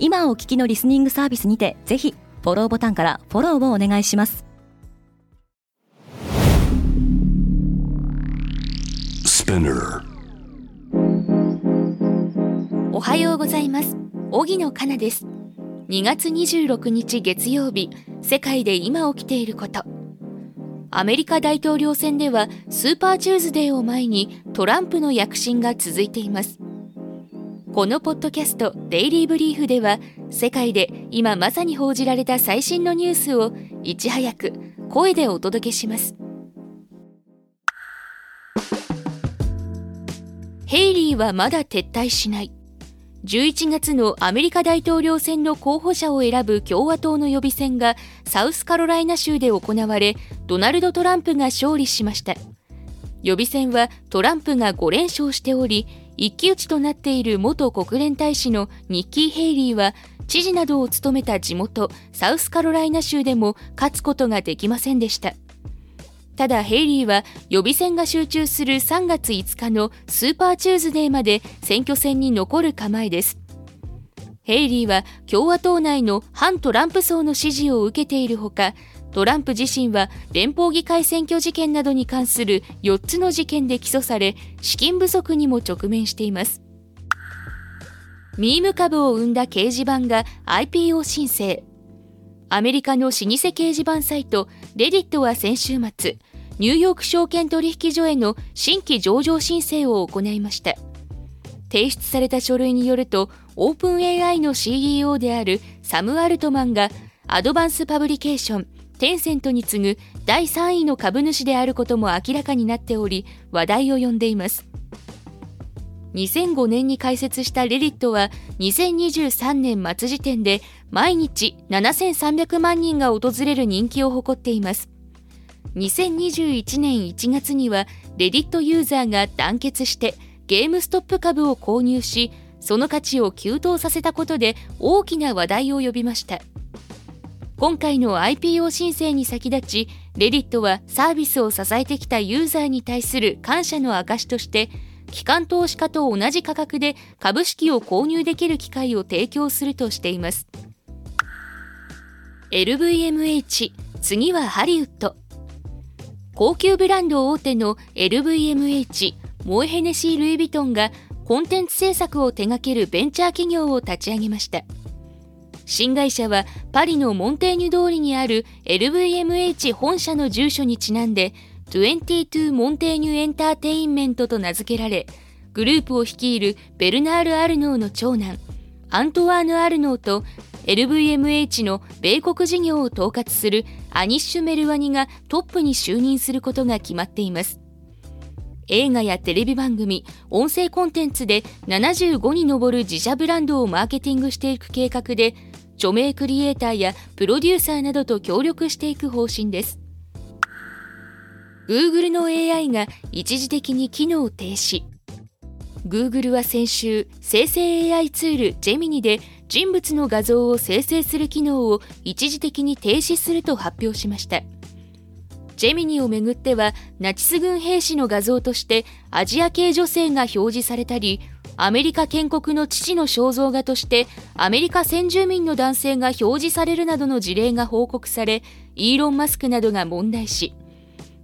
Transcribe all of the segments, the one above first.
今お聞きのリスニングサービスにてぜひフォローボタンからフォローをお願いします。おはようございます。荻野かなです。2月26日月曜日世界で今起きていること。アメリカ大統領選ではスーパーチューズデーを前にトランプの躍進が続いていますこのポッドキャストデイリーブリーフでは世界で今まさに報じられた最新のニュースをいち早く声でお届けします。ヘイリーはまだ撤退しない。11月のアメリカ大統領選の候補者を選ぶ共和党の予備選がサウスカロライナ州で行われドナルド・トランプが勝利しました。予備選はトランプが5連勝しており一騎打ちとなっている元国連大使のニッキー・ヘイリーは知事などを務めた地元サウスカロライナ州でも勝つことができませんでした。ただヘイリーは予備選が集中する3月5日のスーパーチューズデーまで選挙戦に残る構えです。ヘイリーは共和党内の反トランプ層の支持を受けているほかトランプ自身は連邦議会選挙事件などに関する4つの事件で起訴され資金不足にも直面しています。ミーム株を生んだ掲示板が IPO 申請。アメリカの老舗掲示板サイトレディットは先週末ニューヨーク証券取引所への新規上場申請を行いました。提出された書類によるとオープン AI の CEO であるサム・アルトマンがアドバンスパブリケーションテンセントに次ぐ第3位の株主であることも明らかになっており話題を呼んでいます。2005年に開設したレディットは2023年末時点で毎日7300万人が訪れる人気を誇っています。2021年1月にはレディットユーザーが団結してゲームストップ株を購入しその価値を急騰させたことで大きな話題を呼びました。今回の IPO 申請に先立ちレディットはサービスを支えてきたユーザーに対する感謝の証として機関投資家と同じ価格で株式を購入できる機会を提供するとしています。LVMH 次はハリウッド。高級ブランド大手の LVMH モエヘネシー・ルイ・ヴィトンがコンテンツ制作を手掛けるベンチャー企業を立ち上げました。新会社はパリのモンテーニュ通りにある LVMH 本社の住所にちなんで22モンテーニュエンターテインメントと名付けられグループを率いるベルナール・アルノーの長男アントワーヌ・アルノーと LVMH の米国事業を統括するアニッシュ・メルワニがトップに就任することが決まっています。映画やテレビ番組音声コンテンツで75に上る自社ブランドをマーケティングしていく計画で著名クリエイターやプロデューサーなどと協力していく方針です。Google の AI が一時的に機能停止。Google は先週生成 AI ツールジェミニで人物の画像を生成する機能を一時的に停止すると発表しました。ジェミニをめぐってはナチス軍兵士の画像としてアジア系女性が表示されたりアメリカ建国の父の肖像画としてアメリカ先住民の男性が表示されるなどの事例が報告されイーロン・マスクなどが問題視。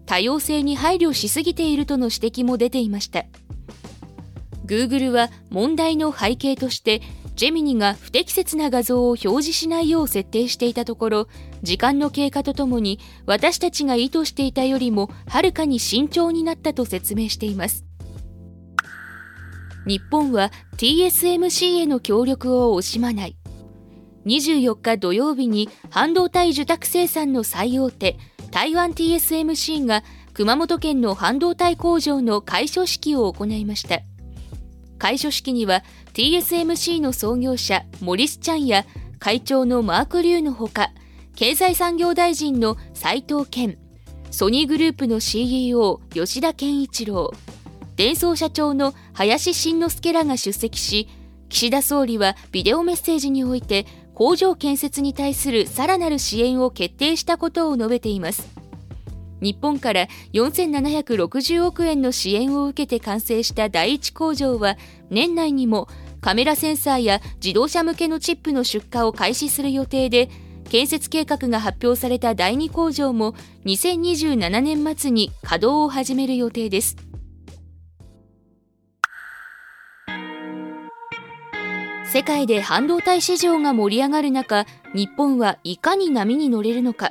多様性に配慮しすぎているとの指摘も出ていました。Google は問題の背景としてジェミニが不適切な画像を表示しないよう設定していたところ時間の経過とともに私たちが意図していたよりもはるかに慎重になったと説明しています。日本は TSMC への協力を惜しまない。24日土曜日に半導体受託生産の最大手台湾 TSMC が熊本県の半導体工場の開所式を行いました。開所式には TSMC の創業者モリス・チャンや会長のマーク・リューのほか経済産業大臣の斉藤健ソニーグループの CEO 吉田健一郎。電装社長の林慎之介らが出席し岸田総理はビデオメッセージにおいて工場建設に対するさらなる支援を決定したことを述べています。日本から4760億円の支援を受けて完成した第一工場は年内にもカメラセンサーや自動車向けのチップの出荷を開始する予定で建設計画が発表された第2工場も2027年末に稼働を始める予定です。世界で半導体市場が盛り上がる中日本はいかに波に乗れるのか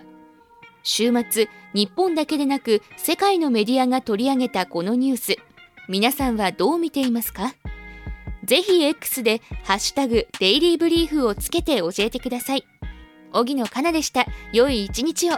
週末日本だけでなく世界のメディアが取り上げたこのニュース皆さんはどう見ていますか？ぜひ X でハッシュタグデイリーブリーフをつけて教えてください。荻野かなでした。良い一日を。